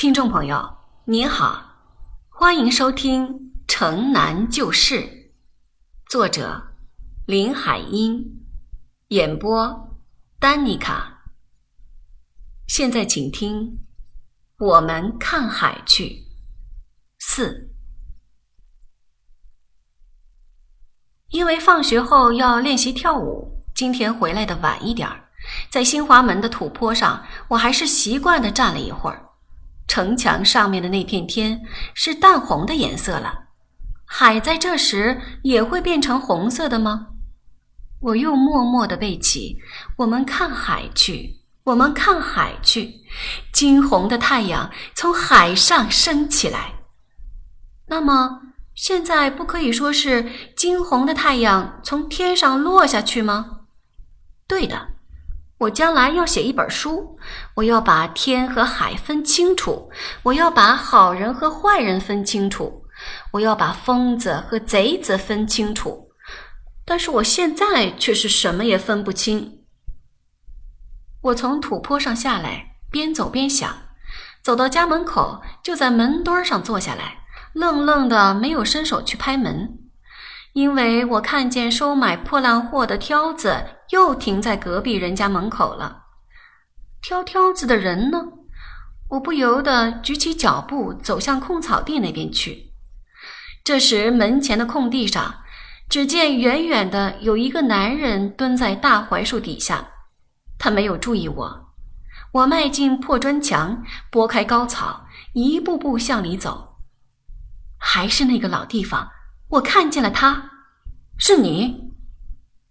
听众朋友，您好，欢迎收听《城南旧事》，作者林海音，演播丹妮卡。现在请听《我们看海去》四。因为放学后要练习跳舞，今天回来的晚一点儿，在新华门的土坡上，我还是习惯的站了一会儿。城墙上面的那片天是淡红的颜色了，海在这时也会变成红色的吗？我又默默的背起：“我们看海去，我们看海去。”金红的太阳从海上升起来。那么现在不可以说是金红的太阳从天上落下去吗？对的。我将来要写一本书，我要把天和海分清楚，我要把好人和坏人分清楚，我要把疯子和贼子分清楚。但是我现在却是什么也分不清。我从土坡上下来，边走边想，走到家门口，就在门墩上坐下来，愣愣的没有伸手去拍门。因为我看见收买破烂货的挑子又停在隔壁人家门口了，挑挑子的人呢？我不由得举起脚步走向空草地那边去。这时门前的空地上，只见远远的有一个男人蹲在大槐树底下，他没有注意我。我迈进破砖墙，拨开高草，一步步向里走，还是那个老地方。我看见了他，是你。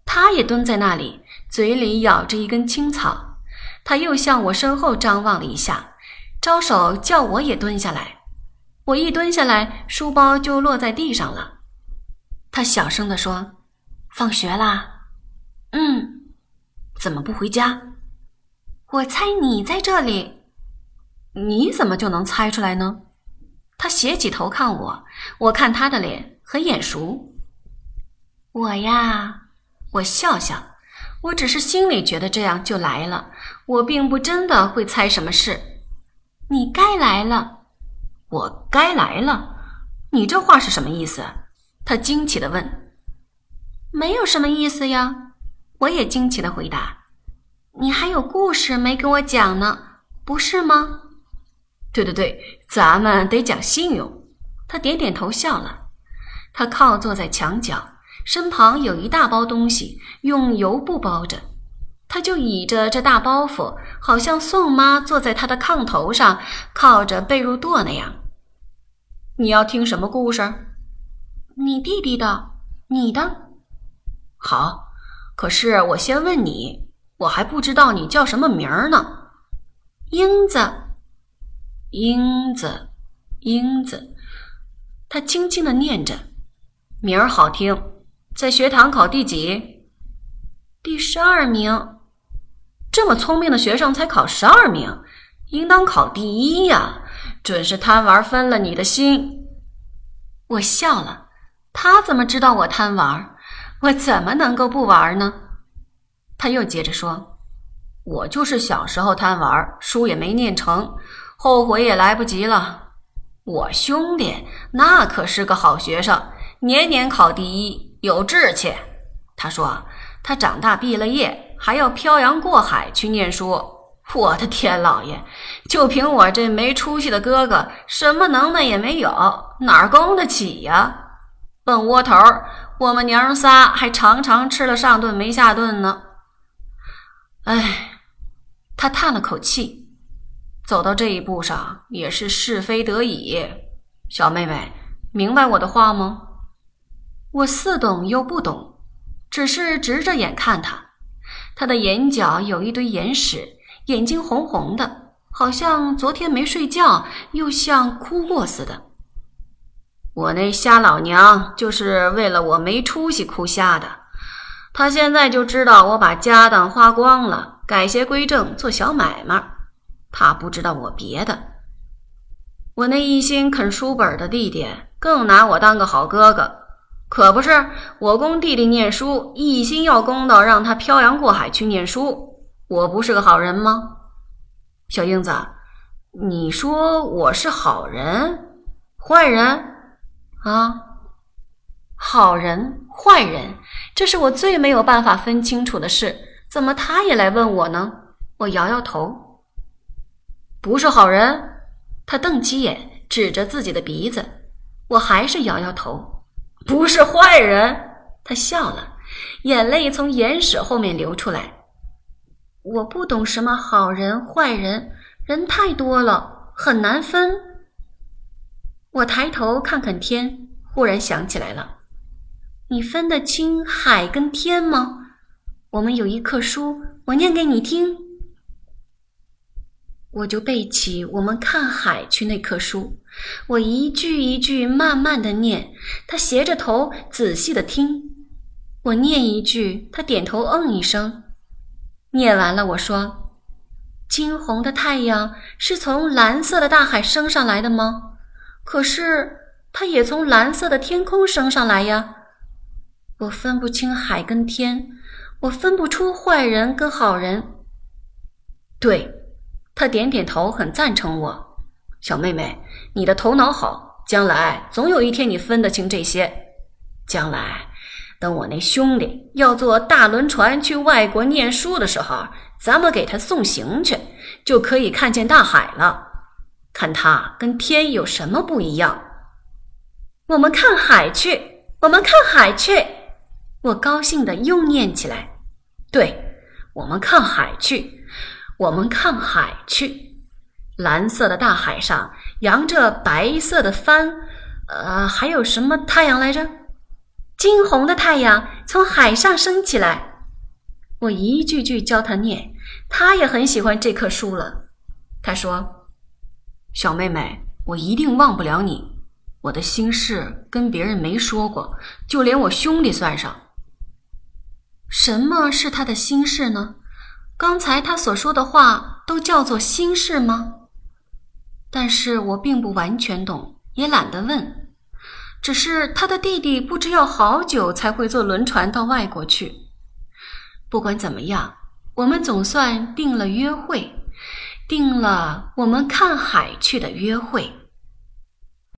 他也蹲在那里，嘴里咬着一根青草。他又向我身后张望了一下，招手叫我也蹲下来。我一蹲下来，书包就落在地上了。他小声地说：“放学啦。”“嗯。”“怎么不回家？”“我猜你在这里。”“你怎么就能猜出来呢？”他斜起头看我，我看他的脸。很眼熟，我呀，我笑笑，我只是心里觉得这样就来了，我并不真的会猜什么事。你该来了，我该来了，你这话是什么意思？他惊奇的问。没有什么意思呀，我也惊奇的回答。你还有故事没给我讲呢，不是吗？对对对，咱们得讲信用。他点点头笑了。他靠坐在墙角，身旁有一大包东西，用油布包着。他就倚着这大包袱，好像宋妈坐在他的炕头上，靠着被褥垛那样。你要听什么故事？你弟弟的，你的。好，可是我先问你，我还不知道你叫什么名儿呢。英子，英子，英子。他轻轻的念着。名儿好听，在学堂考第几？第十二名。这么聪明的学生才考十二名，应当考第一呀！准是贪玩分了你的心。我笑了。他怎么知道我贪玩？我怎么能够不玩呢？他又接着说：“我就是小时候贪玩，书也没念成，后悔也来不及了。我兄弟那可是个好学生。”年年考第一，有志气。他说他长大毕了业，还要漂洋过海去念书。我的天老爷，就凭我这没出息的哥哥，什么能耐也没有，哪儿供得起呀？笨窝头，我们娘仨还常常吃了上顿没下顿呢。哎，他叹了口气，走到这一步上也是是非得已。小妹妹，明白我的话吗？我似懂又不懂，只是直着眼看他。他的眼角有一堆眼屎，眼睛红红的，好像昨天没睡觉，又像哭过似的。我那瞎老娘就是为了我没出息哭瞎的。他现在就知道我把家当花光了，改邪归正做小买卖。他不知道我别的。我那一心啃书本的弟弟更拿我当个好哥哥。可不是，我供弟弟念书，一心要供到让他漂洋过海去念书。我不是个好人吗？小英子，你说我是好人，坏人啊？好人坏人，这是我最没有办法分清楚的事。怎么他也来问我呢？我摇摇头，不是好人。他瞪起眼，指着自己的鼻子。我还是摇摇头，不是坏人。他笑了，眼泪从眼屎后面流出来。我不懂什么好人坏人，人太多了，很难分。我抬头看看天，忽然想起来了。你分得清海跟天吗？我们有一课书，我念给你听。我就背起我们看海去那课书，我一句一句慢慢的念，他斜着头仔细的听。我念一句，他点头嗯一声。念完了，我说：“金红的太阳是从蓝色的大海升上来的吗？可是它也从蓝色的天空升上来呀。”我分不清海跟天，我分不出坏人跟好人。对，他点点头，很赞成我。小妹妹，你的头脑好，将来总有一天你分得清这些。将来，等我那兄弟要坐大轮船去外国念书的时候，咱们给他送行去，就可以看见大海了，看他跟天有什么不一样。我们看海去，我们看海去。我高兴的又念起来：“对，我们看海去，我们看海去。蓝色的大海上扬着白色的帆，呃，还有什么太阳来着？金红的太阳从海上升起来。”我一句句教他念，他也很喜欢这棵树了。他说：“小妹妹，我一定忘不了你。我的心事跟别人没说过，就连我兄弟算上。”什么是他的心事呢？刚才他所说的话都叫做心事吗？但是我并不完全懂，也懒得问。只是他的弟弟不知要好久才会坐轮船到外国去。不管怎么样，我们总算定了约会，定了我们看海去的约会。